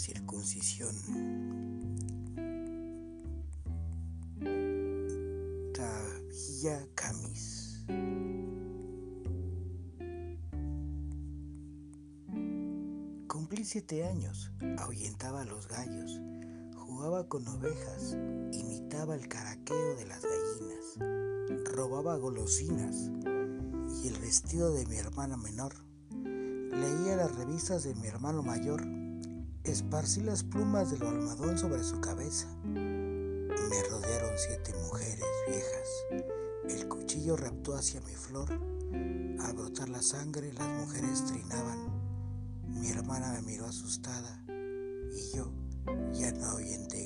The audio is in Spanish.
circuncisión. Tavilla Camis. Cumplí siete años, ahuyentaba a los gallos, jugaba con ovejas, imitaba el caraqueo de las gallinas, robaba golosinas y el vestido de mi hermana menor. Leía las revistas de mi hermano mayor Esparcí las plumas del almohadón sobre su cabeza. Me rodearon siete mujeres viejas. El cuchillo raptó hacia mi flor. Al brotar la sangre, las mujeres trinaban. Mi hermana me miró asustada y yo ya no gallos.